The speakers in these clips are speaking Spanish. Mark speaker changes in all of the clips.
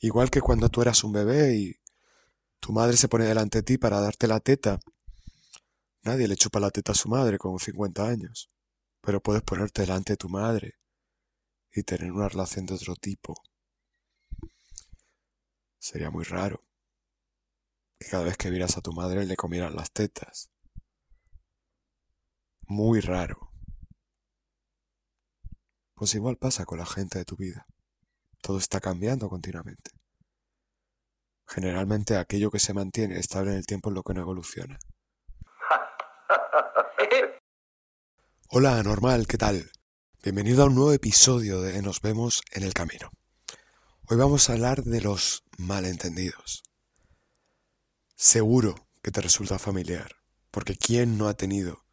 Speaker 1: Igual que cuando tú eras un bebé y tu madre se pone delante de ti para darte la teta. Nadie le chupa la teta a su madre con 50 años, pero puedes ponerte delante de tu madre y tener una relación de otro tipo. Sería muy raro que cada vez que vieras a tu madre le comieran las tetas. Muy raro. Pues igual pasa con la gente de tu vida. Todo está cambiando continuamente. Generalmente aquello que se mantiene estable en el tiempo es lo que no evoluciona. Hola, anormal, ¿qué tal? Bienvenido a un nuevo episodio de Nos vemos en el camino. Hoy vamos a hablar de los malentendidos. Seguro que te resulta familiar, porque ¿quién no ha tenido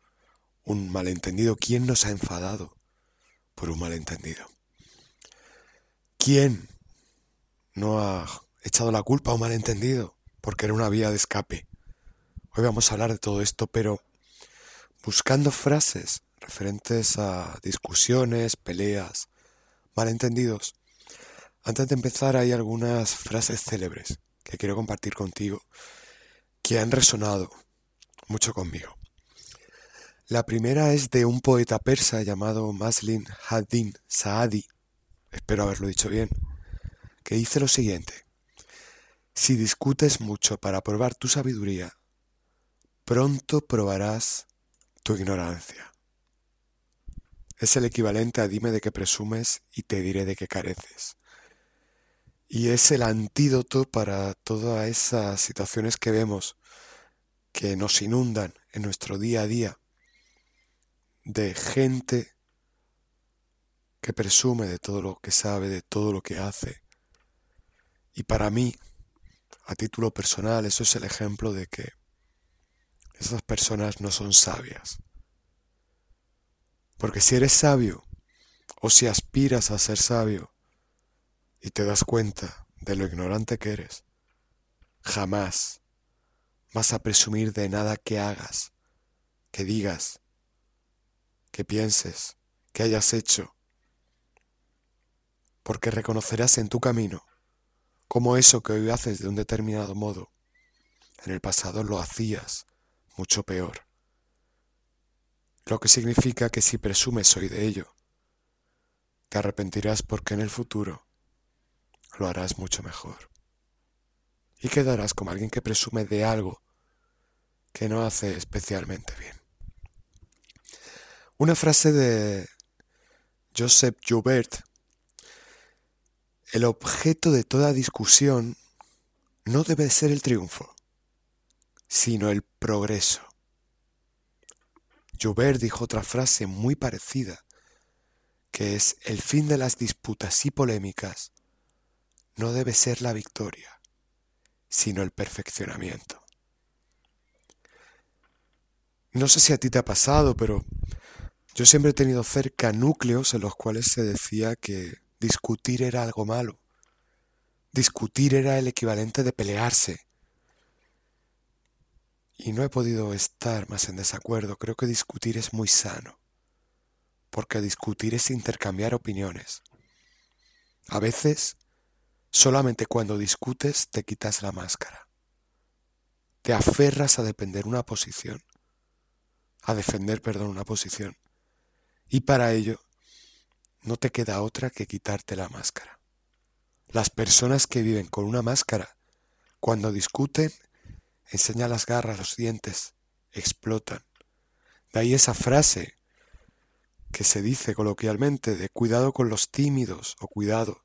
Speaker 1: un malentendido? ¿Quién nos ha enfadado por un malentendido? ¿Quién no ha echado la culpa un malentendido porque era una vía de escape? Hoy vamos a hablar de todo esto, pero buscando frases referentes a discusiones, peleas, malentendidos. Antes de empezar hay algunas frases célebres que quiero compartir contigo que han resonado mucho conmigo. La primera es de un poeta persa llamado Maslin Haddin Saadi, espero haberlo dicho bien, que dice lo siguiente. Si discutes mucho para probar tu sabiduría, pronto probarás tu ignorancia. Es el equivalente a dime de qué presumes y te diré de qué careces. Y es el antídoto para todas esas situaciones que vemos que nos inundan en nuestro día a día de gente que presume de todo lo que sabe, de todo lo que hace. Y para mí, a título personal, eso es el ejemplo de que esas personas no son sabias. Porque si eres sabio, o si aspiras a ser sabio, y te das cuenta de lo ignorante que eres, jamás vas a presumir de nada que hagas, que digas, que pienses, que hayas hecho, porque reconocerás en tu camino cómo eso que hoy haces de un determinado modo, en el pasado lo hacías mucho peor. Lo que significa que si presumes hoy de ello, te arrepentirás porque en el futuro lo harás mucho mejor. Y quedarás como alguien que presume de algo que no hace especialmente bien. Una frase de Joseph Joubert. El objeto de toda discusión no debe ser el triunfo, sino el progreso. Joubert dijo otra frase muy parecida, que es el fin de las disputas y polémicas no debe ser la victoria, sino el perfeccionamiento. No sé si a ti te ha pasado, pero yo siempre he tenido cerca núcleos en los cuales se decía que discutir era algo malo. Discutir era el equivalente de pelearse. Y no he podido estar más en desacuerdo. Creo que discutir es muy sano. Porque discutir es intercambiar opiniones. A veces Solamente cuando discutes te quitas la máscara. Te aferras a defender una posición. A defender, perdón, una posición. Y para ello no te queda otra que quitarte la máscara. Las personas que viven con una máscara, cuando discuten, enseñan las garras, los dientes, explotan. De ahí esa frase que se dice coloquialmente de cuidado con los tímidos o cuidado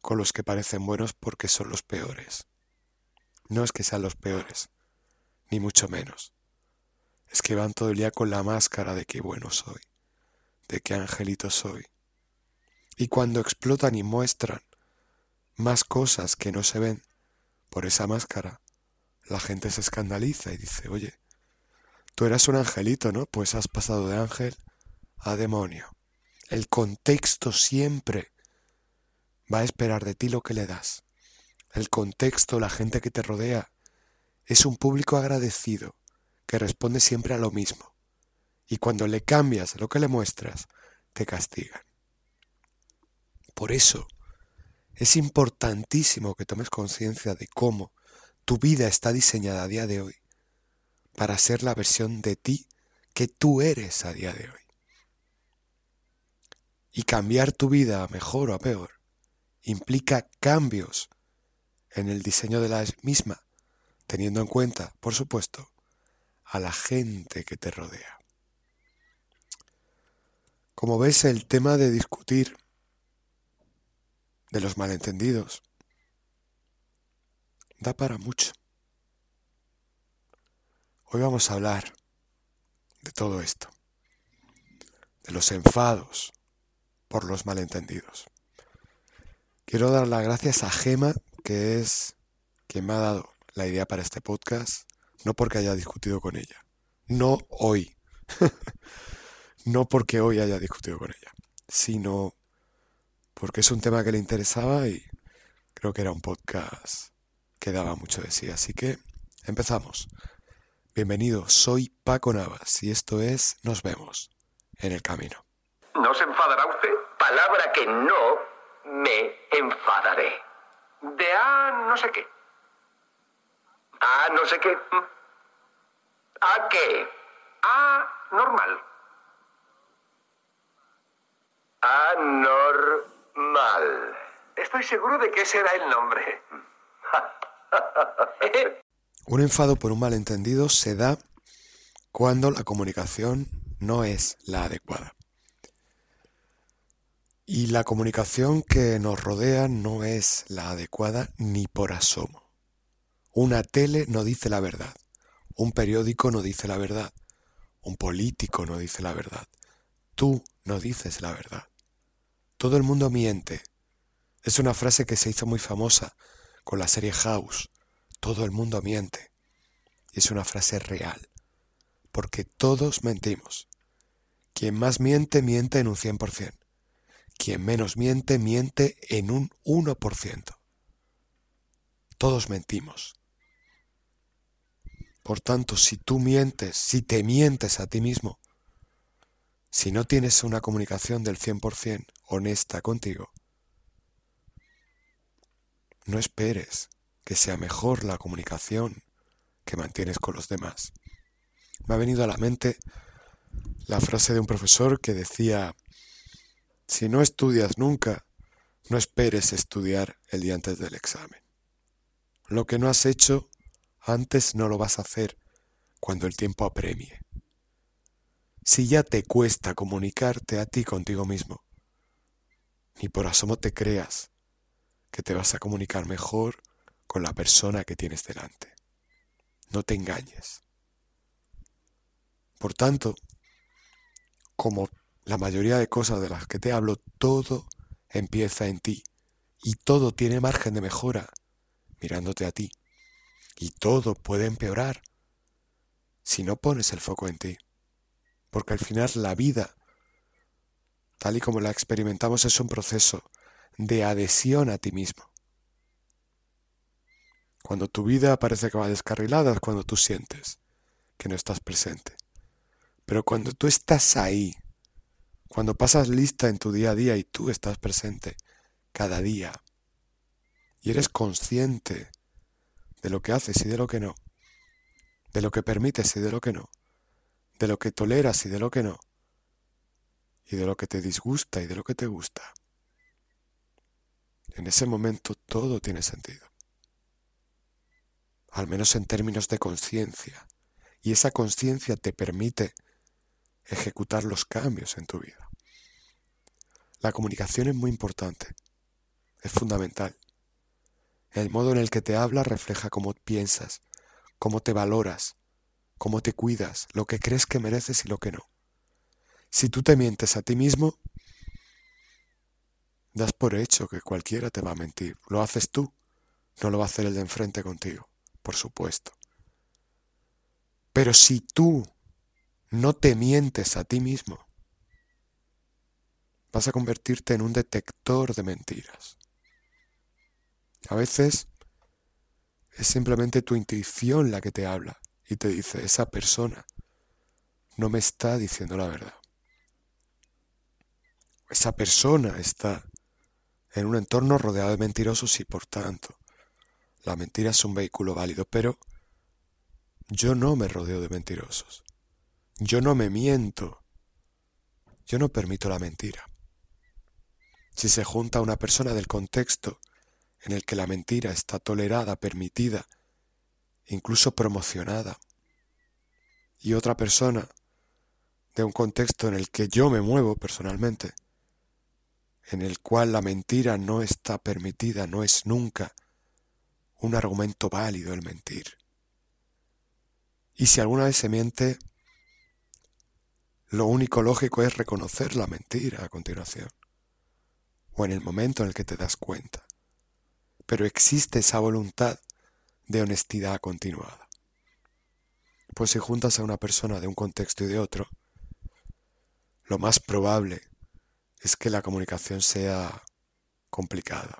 Speaker 1: con los que parecen buenos porque son los peores. No es que sean los peores, ni mucho menos. Es que van todo el día con la máscara de qué bueno soy, de qué angelito soy. Y cuando explotan y muestran más cosas que no se ven por esa máscara, la gente se escandaliza y dice, oye, tú eras un angelito, ¿no? Pues has pasado de ángel a demonio. El contexto siempre va a esperar de ti lo que le das. El contexto, la gente que te rodea, es un público agradecido que responde siempre a lo mismo. Y cuando le cambias lo que le muestras, te castigan. Por eso Es importantísimo que tomes conciencia de cómo tu vida está diseñada a día de hoy para ser la versión de ti que tú eres a día de hoy. Y cambiar tu vida a mejor o a peor implica cambios en el diseño de la misma, teniendo en cuenta, por supuesto, a la gente que te rodea. Como ves, el tema de discutir de los malentendidos da para mucho. Hoy vamos a hablar de todo esto, de los enfados por los malentendidos. Quiero dar las gracias a Gema, que es quien me ha dado la idea para este podcast, no porque haya discutido con ella, no hoy, no porque hoy haya discutido con ella, sino porque es un tema que le interesaba y creo que era un podcast que daba mucho de sí. Así que empezamos. Bienvenido, soy Paco Navas y esto es Nos vemos en el camino.
Speaker 2: ¿No se enfadará usted? Palabra que no me enfadaré. De A no sé qué. A no sé qué. ¿A qué? A normal. Anormal. Estoy seguro de que ese era el nombre.
Speaker 1: Un enfado por un malentendido se da cuando la comunicación no es la adecuada. Y la comunicación que nos rodea no es la adecuada ni por asomo. Una tele no dice la verdad, un periódico no dice la verdad, un político no dice la verdad, tú no dices la verdad. Todo el mundo miente. Es una frase que se hizo muy famosa con la serie House todo el mundo miente. Y es una frase real, porque todos mentimos. Quien más miente, miente en un 100%. Quien menos miente, miente en un 1%. Todos mentimos. Por tanto, si tú mientes, si te mientes a ti mismo, si no tienes una comunicación del 100% honesta contigo, no esperes que sea mejor la comunicación que mantienes con los demás. Me ha venido a la mente la frase de un profesor que decía, si no estudias nunca, no esperes estudiar el día antes del examen. Lo que no has hecho antes no lo vas a hacer cuando el tiempo apremie. Si ya te cuesta comunicarte a ti contigo mismo, ni por asomo te creas que te vas a comunicar mejor con la persona que tienes delante. No te engañes. Por tanto, como la mayoría de cosas de las que te hablo, todo empieza en ti y todo tiene margen de mejora mirándote a ti. Y todo puede empeorar si no pones el foco en ti. Porque al final la vida, tal y como la experimentamos, es un proceso de adhesión a ti mismo. Cuando tu vida parece que va descarrilada es cuando tú sientes que no estás presente. Pero cuando tú estás ahí, cuando pasas lista en tu día a día y tú estás presente cada día, y eres consciente de lo que haces y de lo que no, de lo que permites y de lo que no, de lo que toleras y de lo que no, y de lo que te disgusta y de lo que te gusta, en ese momento todo tiene sentido al menos en términos de conciencia, y esa conciencia te permite ejecutar los cambios en tu vida. La comunicación es muy importante, es fundamental. El modo en el que te hablas refleja cómo piensas, cómo te valoras, cómo te cuidas, lo que crees que mereces y lo que no. Si tú te mientes a ti mismo, das por hecho que cualquiera te va a mentir. Lo haces tú, no lo va a hacer el de enfrente contigo por supuesto. Pero si tú no te mientes a ti mismo, vas a convertirte en un detector de mentiras. A veces es simplemente tu intuición la que te habla y te dice, esa persona no me está diciendo la verdad. Esa persona está en un entorno rodeado de mentirosos y por tanto la mentira es un vehículo válido, pero yo no me rodeo de mentirosos. Yo no me miento. Yo no permito la mentira. Si se junta una persona del contexto en el que la mentira está tolerada, permitida, incluso promocionada, y otra persona de un contexto en el que yo me muevo personalmente, en el cual la mentira no está permitida, no es nunca un argumento válido el mentir. Y si alguna vez se miente, lo único lógico es reconocer la mentira a continuación, o en el momento en el que te das cuenta. Pero existe esa voluntad de honestidad continuada. Pues si juntas a una persona de un contexto y de otro, lo más probable es que la comunicación sea complicada,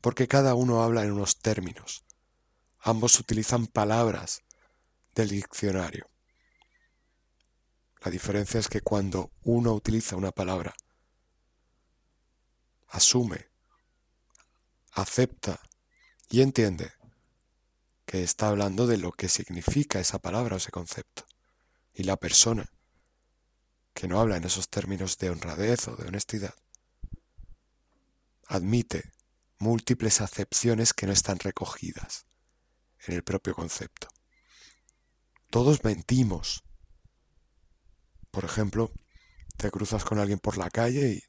Speaker 1: porque cada uno habla en unos términos. Ambos utilizan palabras del diccionario. La diferencia es que cuando uno utiliza una palabra, asume, acepta y entiende que está hablando de lo que significa esa palabra o ese concepto. Y la persona que no habla en esos términos de honradez o de honestidad, admite múltiples acepciones que no están recogidas en el propio concepto. Todos mentimos. Por ejemplo, te cruzas con alguien por la calle y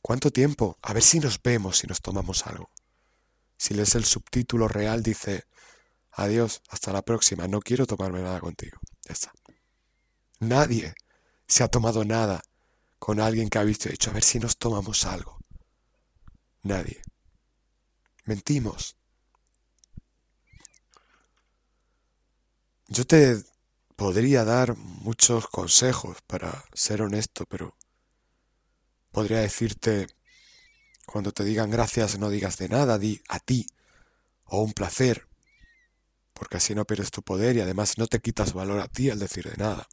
Speaker 1: ¿cuánto tiempo? A ver si nos vemos, si nos tomamos algo. Si lees el subtítulo real dice adiós, hasta la próxima, no quiero tomarme nada contigo. Ya está. Nadie se ha tomado nada con alguien que ha visto y a ver si nos tomamos algo. Nadie. Mentimos. Yo te podría dar muchos consejos para ser honesto, pero podría decirte, cuando te digan gracias no digas de nada, di a ti, o un placer, porque así no pierdes tu poder y además no te quitas valor a ti al decir de nada.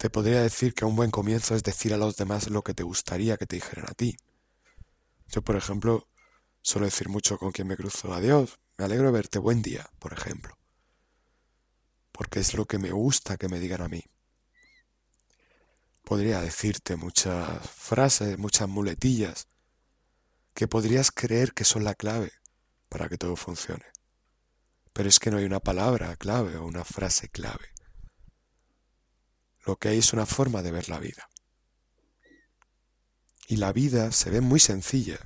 Speaker 1: Te podría decir que un buen comienzo es decir a los demás lo que te gustaría que te dijeran a ti. Yo, por ejemplo, suelo decir mucho con quien me cruzo, adiós, me alegro de verte, buen día, por ejemplo. Porque es lo que me gusta que me digan a mí. Podría decirte muchas frases, muchas muletillas, que podrías creer que son la clave para que todo funcione. Pero es que no hay una palabra clave o una frase clave. Lo que es una forma de ver la vida. Y la vida se ve muy sencilla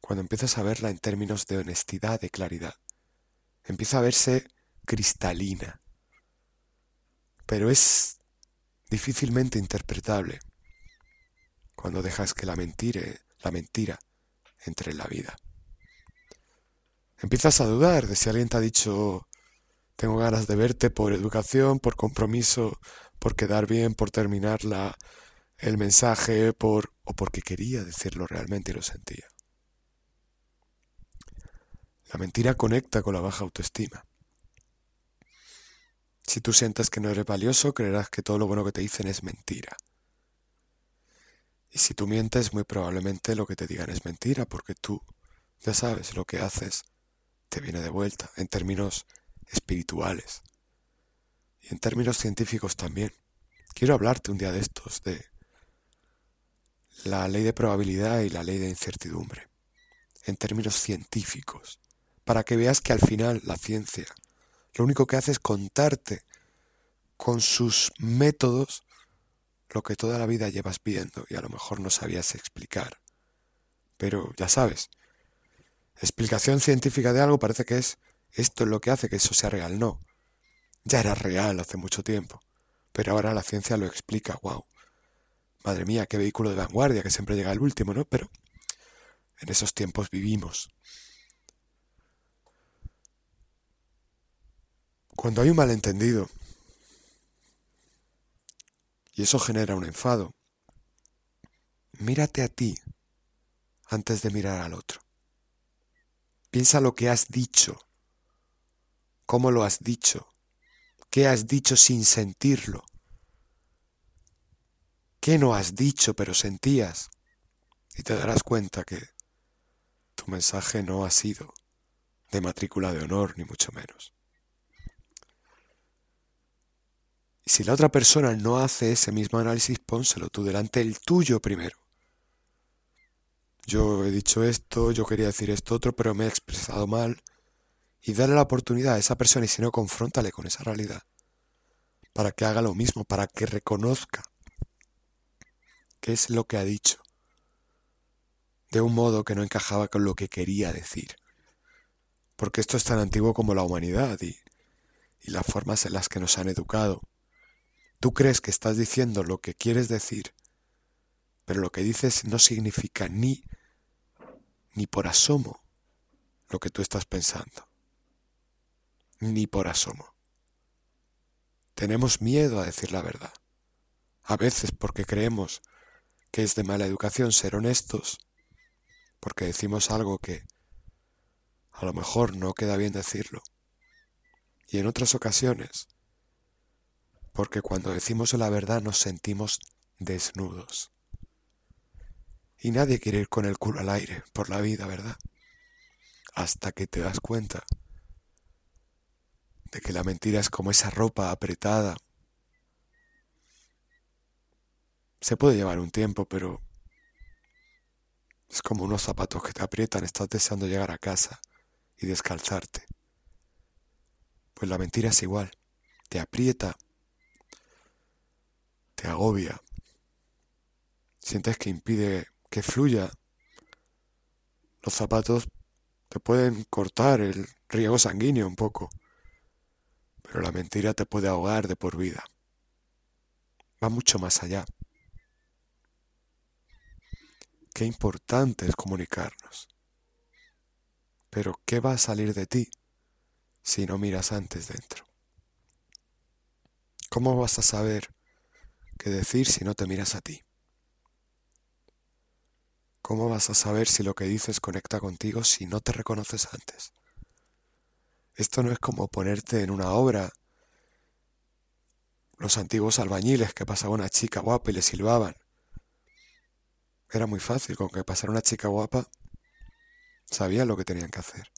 Speaker 1: cuando empiezas a verla en términos de honestidad, de claridad. Empieza a verse cristalina. Pero es difícilmente interpretable cuando dejas que la mentira, la mentira entre en la vida. Empiezas a dudar de si alguien te ha dicho tengo ganas de verte por educación, por compromiso, por quedar bien, por terminar la, el mensaje, por, o porque quería decirlo realmente y lo sentía. La mentira conecta con la baja autoestima. Si tú sientes que no eres valioso, creerás que todo lo bueno que te dicen es mentira. Y si tú mientes, muy probablemente lo que te digan es mentira, porque tú ya sabes lo que haces te viene de vuelta en términos espirituales y en términos científicos también. Quiero hablarte un día de estos de la ley de probabilidad y la ley de incertidumbre, en términos científicos, para que veas que al final la ciencia lo único que hace es contarte con sus métodos lo que toda la vida llevas viendo y a lo mejor no sabías explicar. Pero ya sabes, explicación científica de algo parece que es esto es lo que hace que eso sea real. No, ya era real hace mucho tiempo, pero ahora la ciencia lo explica. ¡Wow! Madre mía, qué vehículo de vanguardia que siempre llega al último, ¿no? Pero en esos tiempos vivimos. Cuando hay un malentendido y eso genera un enfado, mírate a ti antes de mirar al otro. Piensa lo que has dicho, cómo lo has dicho, ¿Qué has dicho sin sentirlo? ¿Qué no has dicho pero sentías? Y te darás cuenta que tu mensaje no ha sido de matrícula de honor, ni mucho menos. Y si la otra persona no hace ese mismo análisis, pónselo tú delante el tuyo primero. Yo he dicho esto, yo quería decir esto otro, pero me he expresado mal. Y dale la oportunidad a esa persona y si no, confróntale con esa realidad. Para que haga lo mismo, para que reconozca qué es lo que ha dicho. De un modo que no encajaba con lo que quería decir. Porque esto es tan antiguo como la humanidad y, y las formas en las que nos han educado. Tú crees que estás diciendo lo que quieres decir, pero lo que dices no significa ni, ni por asomo lo que tú estás pensando. Ni por asomo. Tenemos miedo a decir la verdad. A veces porque creemos que es de mala educación ser honestos, porque decimos algo que a lo mejor no queda bien decirlo. Y en otras ocasiones porque cuando decimos la verdad nos sentimos desnudos. Y nadie quiere ir con el culo al aire por la vida, ¿verdad? Hasta que te das cuenta de que la mentira es como esa ropa apretada. Se puede llevar un tiempo, pero es como unos zapatos que te aprietan, estás deseando llegar a casa y descalzarte. Pues la mentira es igual, te aprieta te agobia, sientes que impide que fluya. Los zapatos te pueden cortar el riego sanguíneo un poco, pero la mentira te puede ahogar de por vida. Va mucho más allá. Qué importante es comunicarnos. Pero ¿qué va a salir de ti si no miras antes dentro? ¿Cómo vas a saber qué decir si no te miras a ti? ¿Cómo vas a saber si lo que dices conecta contigo si no te reconoces antes? Esto no es como ponerte en una obra. Los antiguos albañiles que pasaba una chica guapa y le silbaban. Era muy fácil, con que pasara una chica guapa, sabían lo que tenían que hacer.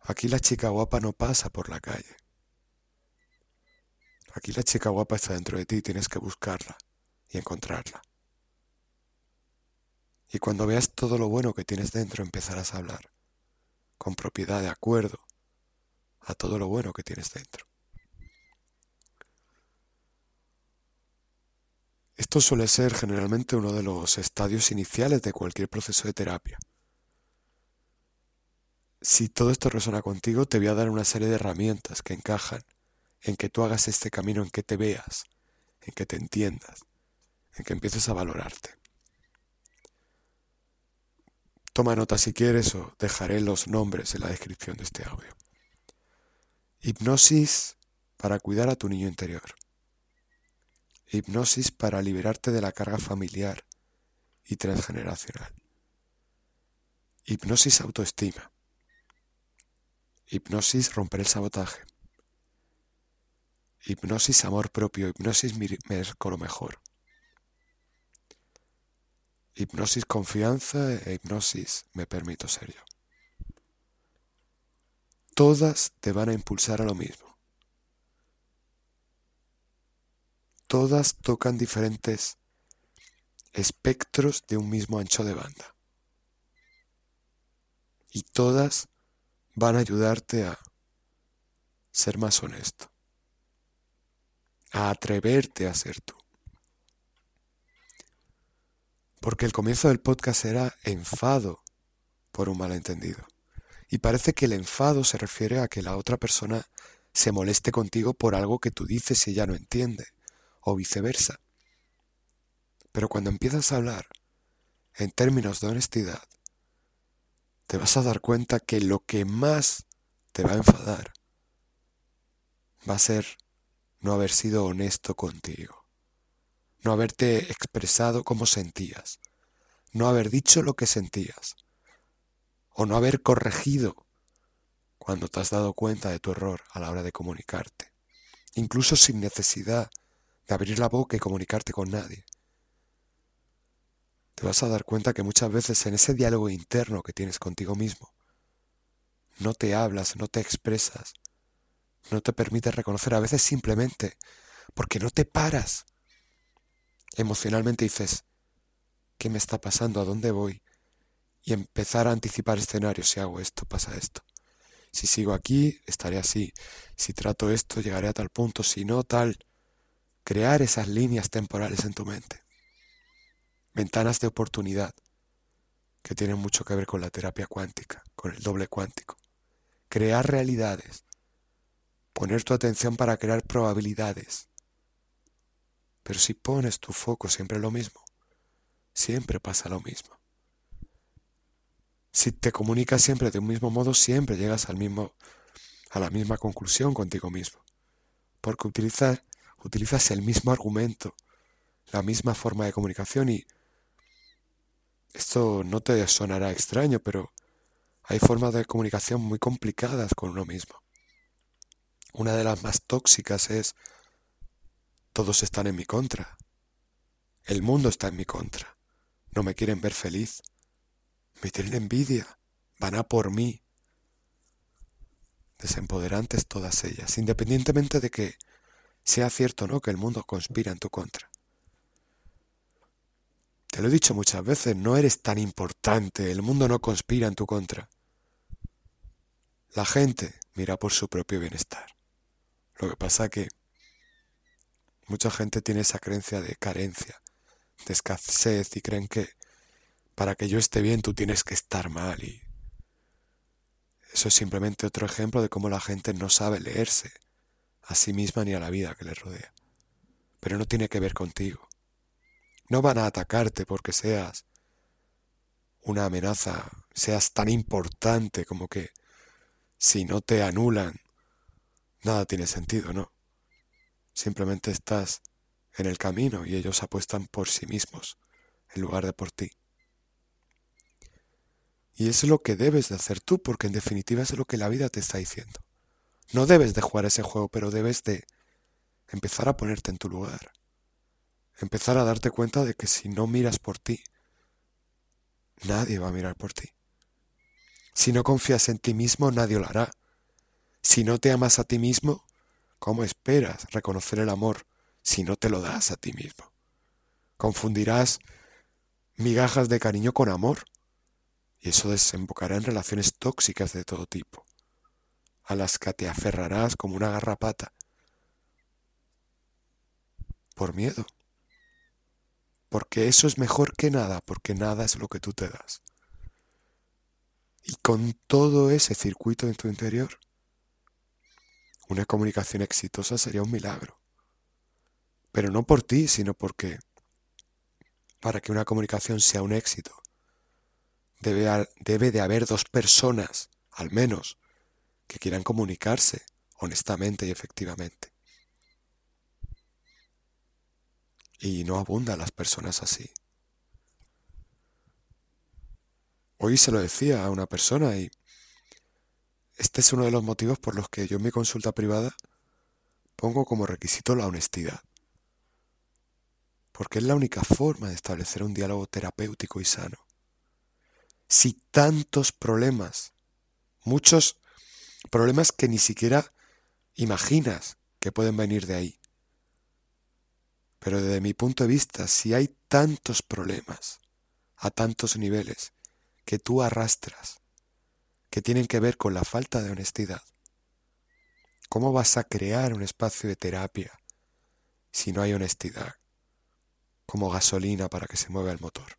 Speaker 1: Aquí la chica guapa no pasa por la calle. Aquí la chica guapa está dentro de ti y tienes que buscarla y encontrarla. Y cuando veas todo lo bueno que tienes dentro empezarás a hablar con propiedad de acuerdo a todo lo bueno que tienes dentro. Esto suele ser generalmente uno de los estadios iniciales de cualquier proceso de terapia. Si todo esto resuena contigo, te voy a dar una serie de herramientas que encajan en que tú hagas este camino, en que te veas, en que te entiendas, en que empieces a valorarte. Toma nota si quieres o dejaré los nombres en la descripción de este audio. Hipnosis para cuidar a tu niño interior. Hipnosis para liberarte de la carga familiar y transgeneracional. Hipnosis autoestima. Hipnosis romper el sabotaje. Hipnosis amor propio, hipnosis merezco lo mejor. Hipnosis confianza e hipnosis me permito ser yo. Todas te van a impulsar a lo mismo. Todas tocan diferentes espectros de un mismo ancho de banda. Y todas van a ayudarte a ser más honesto a atreverte a ser tú. Porque el comienzo del podcast era enfado por un malentendido. Y parece que el enfado se refiere a que la otra persona se moleste contigo por algo que tú dices y ella no entiende, o viceversa. Pero cuando empiezas a hablar en términos de honestidad, te vas a dar cuenta que lo que más te va a enfadar va a ser no haber sido honesto contigo, no haberte expresado como sentías, no haber dicho lo que sentías, o no haber corregido cuando te has dado cuenta de tu error a la hora de comunicarte, incluso sin necesidad de abrir la boca y comunicarte con nadie. te vas a dar cuenta que muchas veces en ese diálogo interno que tienes contigo mismo, no te hablas, no te expresas, no te permites reconocer a veces simplemente porque no te paras. Emocionalmente dices, ¿qué me está pasando? ¿A dónde voy? Y empezar a anticipar escenarios. Si hago esto, pasa esto. Si sigo aquí, estaré así. Si trato esto, llegaré a tal punto. Si no, tal. Crear esas líneas temporales en tu mente. Ventanas de oportunidad que tienen mucho que ver con la terapia cuántica, con el doble cuántico. Crear realidades. Poner tu atención para crear probabilidades. Pero si pones tu foco siempre en lo mismo, siempre pasa lo mismo. Si te comunicas siempre de un mismo modo, siempre llegas al mismo, a la misma conclusión contigo mismo. Porque utilizas, utilizas el mismo argumento, la misma forma de comunicación y esto no te sonará extraño, pero hay formas de comunicación muy complicadas con uno mismo. Una de las más tóxicas es todos están en mi contra. El mundo está en mi contra. No me quieren ver feliz. Me tienen envidia. Van a por mí. Desempoderantes todas ellas, independientemente de que sea cierto o no que el mundo conspira en tu contra. Te lo he dicho muchas veces, no eres tan importante, el mundo no conspira en tu contra. La gente mira por su propio bienestar. Lo que pasa que mucha gente tiene esa creencia de carencia, de escasez y creen que para que yo esté bien tú tienes que estar mal y eso es simplemente otro ejemplo de cómo la gente no sabe leerse a sí misma ni a la vida que le rodea. Pero no tiene que ver contigo. No van a atacarte porque seas una amenaza, seas tan importante como que si no te anulan, nada tiene sentido, ¿no? Simplemente estás en el camino y ellos apuestan por sí mismos en lugar de por ti. Y es lo que debes de hacer tú, porque en definitiva es lo que la vida te está diciendo. No debes de jugar ese juego, pero debes de empezar a ponerte en tu lugar. Empezar a darte cuenta de que si no miras por ti, nadie va a mirar por ti. Si no confías en ti mismo, nadie lo hará. Si no te amas a ti mismo, ¿cómo esperas reconocer el amor si no te lo das a ti mismo? Confundirás migajas de cariño con amor y eso desembocará en relaciones tóxicas de todo tipo, a las que te aferrarás como una garrapata, por miedo, porque eso es mejor que nada, porque nada es lo que tú te das. Y con todo ese circuito en tu interior, una comunicación exitosa sería un milagro. Pero no por ti, sino porque para que una comunicación sea un éxito, debe, de haber dos personas, al menos, que quieran comunicarse honestamente y efectivamente. Y no abundan las personas así. Hoy se lo decía a una persona y este es uno de los motivos por los que yo en mi consulta privada pongo como requisito la honestidad. Porque es la única forma de establecer un diálogo terapéutico y sano si tantos problemas, muchos problemas que ni siquiera imaginas que pueden venir de ahí? Pero desde mi punto de vista, si hay tantos problemas a tantos niveles que tú arrastras, que tienen que ver con la falta de honestidad, ¿cómo vas a crear un espacio de terapia si no hay honestidad como gasolina para que se mueva el motor?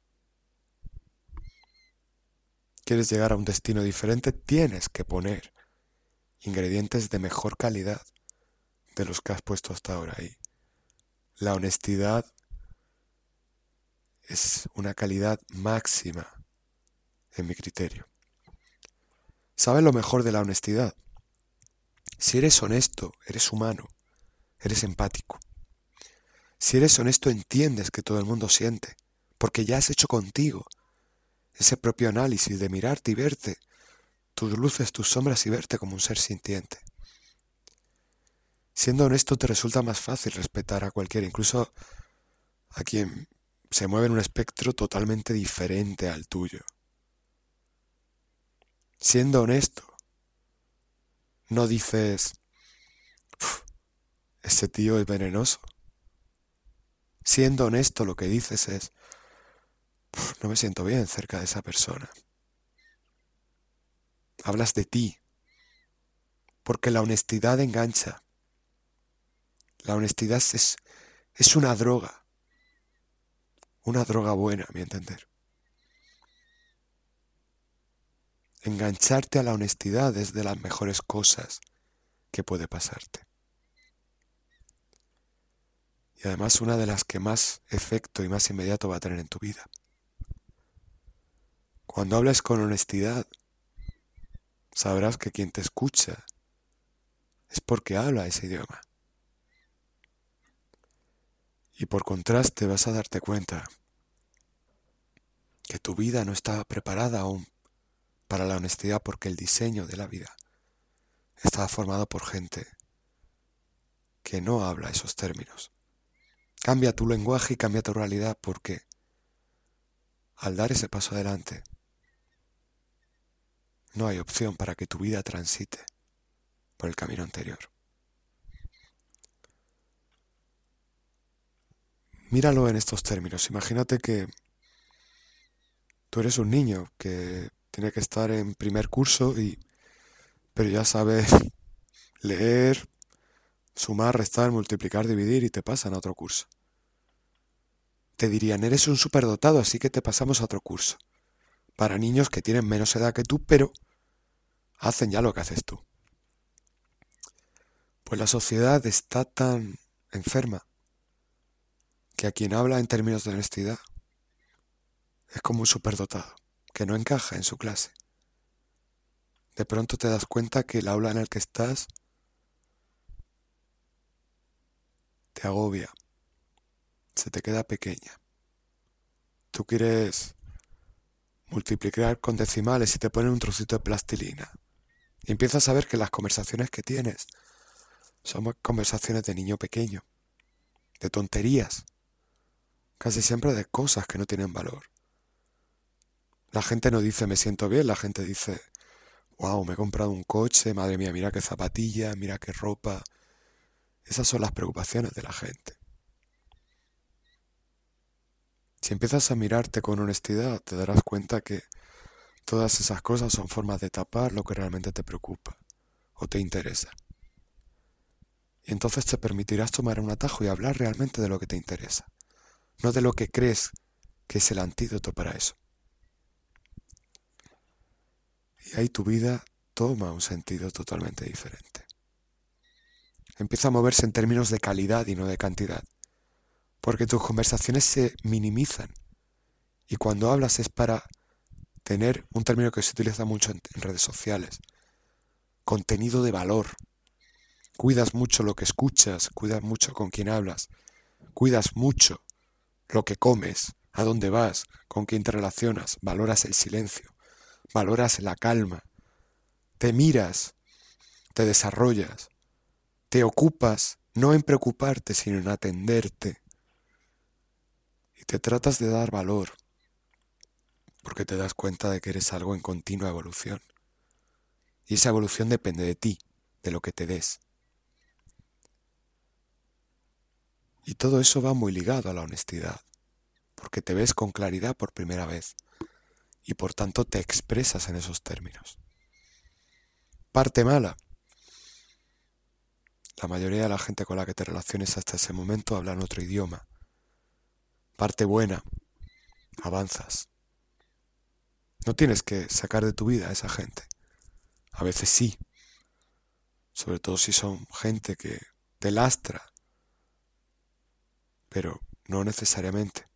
Speaker 1: quieres llegar a un destino diferente, tienes que poner ingredientes de mejor calidad de los que has puesto hasta ahora ahí. La honestidad es una calidad máxima en mi criterio. ¿Sabes lo mejor de la honestidad? Si eres honesto, eres humano, eres empático. Si eres honesto, entiendes que todo el mundo siente, porque ya has hecho contigo ese propio análisis de mirarte y verte, tus luces, tus sombras y verte como un ser sintiente. Siendo honesto te resulta más fácil respetar a cualquiera, incluso a quien se mueve en un espectro totalmente diferente al tuyo. Siendo honesto, no dices, ese tío es venenoso. Siendo honesto, lo que dices es, no me siento bien cerca de esa persona. Hablas de ti, porque la honestidad engancha. La honestidad es, es una droga, una droga buena, a mi entender. Engancharte a la honestidad es de las mejores cosas que puede pasarte. Y además una de las que más efecto y más inmediato va a tener en tu vida. Cuando hables con honestidad, sabrás que quien te escucha es porque habla ese idioma. Y por contraste vas a darte cuenta que tu vida no está preparada aún para la honestidad porque el diseño de la vida está formado por gente que no habla esos términos. Cambia tu lenguaje y cambia tu realidad porque al dar ese paso adelante no hay opción para que tu vida transite por el camino anterior. Míralo en estos términos. Imagínate que tú eres un niño que tiene que estar en primer curso y pero ya sabes leer, sumar, restar, multiplicar, dividir y te pasan a otro curso. Te dirían, eres un superdotado, así que te pasamos a otro curso para niños que tienen menos edad que tú, pero hacen ya lo que haces tú. Pues la sociedad está tan enferma que a quien habla en términos de honestidad es como un superdotado, que no encaja en su clase. De pronto te das cuenta que el aula en el que estás te agobia, se te queda pequeña. Tú quieres multiplicar con decimales y te ponen un trocito de plastilina. Y empiezas a ver que las conversaciones que tienes son conversaciones de niño pequeño, de tonterías, casi siempre de cosas que no tienen valor. La gente no dice me siento bien, la gente dice, wow, me he comprado un coche, madre mía, mira qué zapatilla, mira qué ropa. Esas son las preocupaciones de la gente. Si empiezas a mirarte con honestidad, te darás cuenta que todas esas cosas son formas de tapar lo que realmente te preocupa o te interesa. Y entonces te permitirás tomar un atajo y hablar realmente de lo que te interesa, no de lo que crees que es el antídoto para eso. Y ahí tu vida toma un sentido totalmente diferente. Empieza a moverse en términos de calidad y no de cantidad porque tus conversaciones se minimizan. Y cuando hablas es para tener un término que se utiliza mucho en, redes sociales, contenido de valor. Cuidas mucho lo que escuchas, cuidas mucho con quién hablas, cuidas mucho lo que comes, a dónde vas, con quién te relacionas, valoras el silencio, valoras la calma, te miras, te desarrollas, te ocupas no en preocuparte, sino en atenderte, y te tratas de dar valor, porque te das cuenta de que eres algo en continua evolución. Y esa evolución depende de ti, de lo que te des. Y todo eso va muy ligado a la honestidad, porque te ves con claridad por primera vez y por tanto te expresas en esos términos. Parte mala. La mayoría de la gente con la que te relaciones hasta ese momento hablan otro idioma parte buena, avanzas. No tienes que sacar de tu vida a esa gente. A veces sí, sobre todo si son gente que te lastra, pero no necesariamente.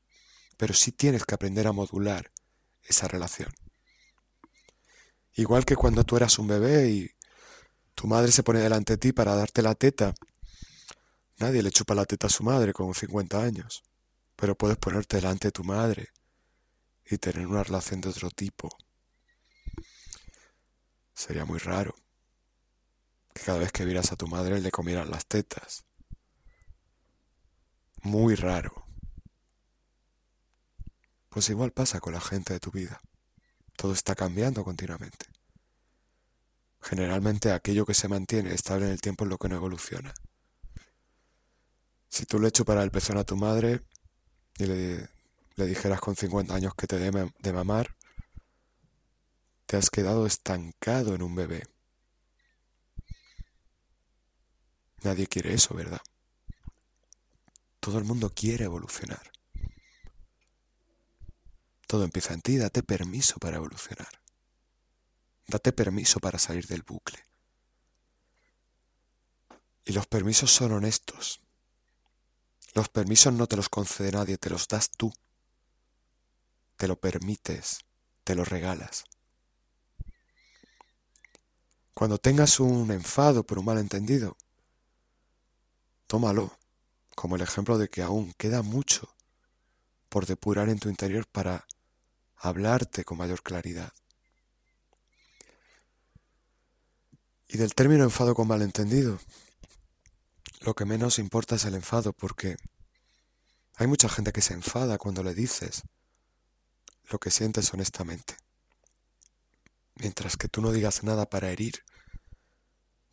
Speaker 1: Pero sí tienes que aprender a modular esa relación. Igual que cuando tú eras un bebé y tu madre se pone delante de ti para darte la teta, nadie le chupa la teta a su madre con 50 años pero puedes ponerte delante de tu madre y tener una relación de otro tipo. Sería muy raro que cada vez que vieras a tu madre le comieran las tetas. Muy raro. Pues igual pasa con la gente de tu vida. Todo está cambiando continuamente. Generalmente aquello que se mantiene estable en el tiempo es lo que no evoluciona. Si tú le chuparas el pezón a tu madre y le, le dijeras con 50 años que te dé de mamar, te has quedado estancado en un bebé. Nadie quiere eso, ¿verdad? Todo el mundo quiere evolucionar. Todo empieza en ti, date permiso para evolucionar. Date permiso para salir del bucle. Y los permisos son honestos. Los permisos no te los concede nadie, te los das tú. Te lo permites, te lo regalas. Cuando tengas un enfado por un malentendido, tómalo como el ejemplo de que aún queda mucho por depurar en tu interior para hablarte con mayor claridad. Y del término enfado con malentendido, lo que menos importa es el enfado, porque hay mucha gente que se enfada cuando le dices lo que sientes honestamente. Mientras que tú no digas nada para herir,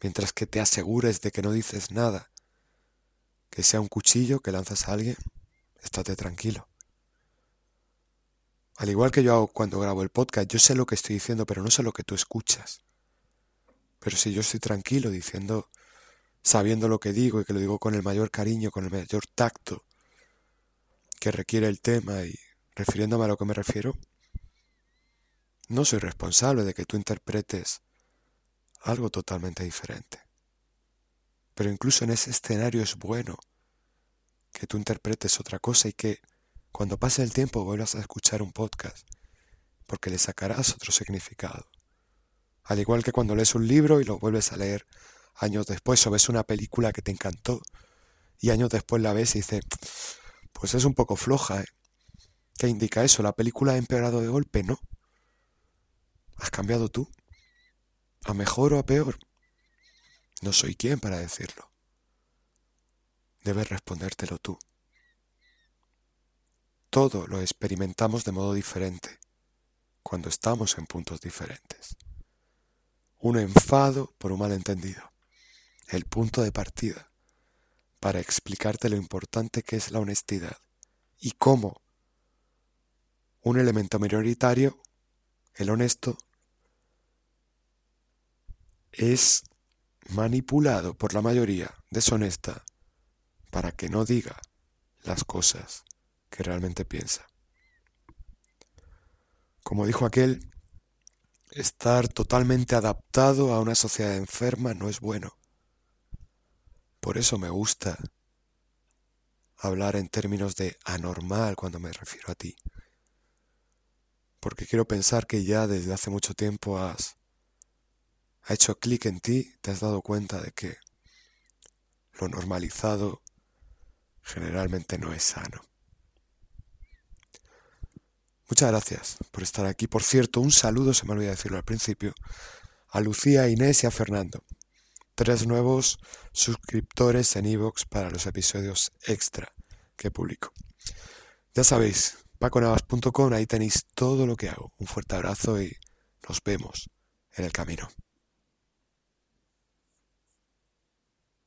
Speaker 1: mientras que te asegures de que no dices nada, que sea un cuchillo que lanzas a alguien, estate tranquilo. Al igual que yo hago cuando grabo el podcast, yo sé lo que estoy diciendo, pero no sé lo que tú escuchas. Pero si yo estoy tranquilo diciendo, sabiendo lo que digo y que lo digo con el mayor cariño, con el mayor tacto que requiere el tema y refiriéndome a lo que me refiero, no soy responsable de que tú interpretes algo totalmente diferente. Pero incluso en ese escenario es bueno que tú interpretes otra cosa y que cuando pase el tiempo vuelvas a escuchar un podcast, porque le sacarás otro significado. Al igual que cuando lees un libro y lo vuelves a leer años después o ves una película que te encantó y años después la ves y dices, pues es un poco floja, ¿eh? ¿Qué indica eso? ¿La película ha empeorado de golpe? No. ¿Has cambiado tú? ¿A mejor o a peor? No soy quien para decirlo. Debes respondértelo tú. Todo lo experimentamos de modo diferente cuando estamos en puntos diferentes. Un enfado por un malentendido. El punto de partida para explicarte lo importante que es la honestidad y cómo un elemento minoritario, el honesto, es manipulado por la mayoría deshonesta para que no diga las cosas que realmente piensa. Como dijo aquel, estar totalmente adaptado a una sociedad enferma no es bueno. Por eso me gusta hablar en términos de anormal cuando me refiero a ti. Porque quiero pensar que ya desde hace mucho tiempo has ha hecho clic en ti, te has dado cuenta de que lo normalizado generalmente no es sano. Muchas gracias por estar aquí. Por cierto, un saludo, se me olvidó decirlo al principio, a Lucía, Inés y a Fernando. Tres nuevos suscriptores en iVoox para los episodios extra que publico. Ya sabéis, paconavas.com, ahí tenéis todo lo que hago. Un fuerte abrazo y nos vemos en el camino.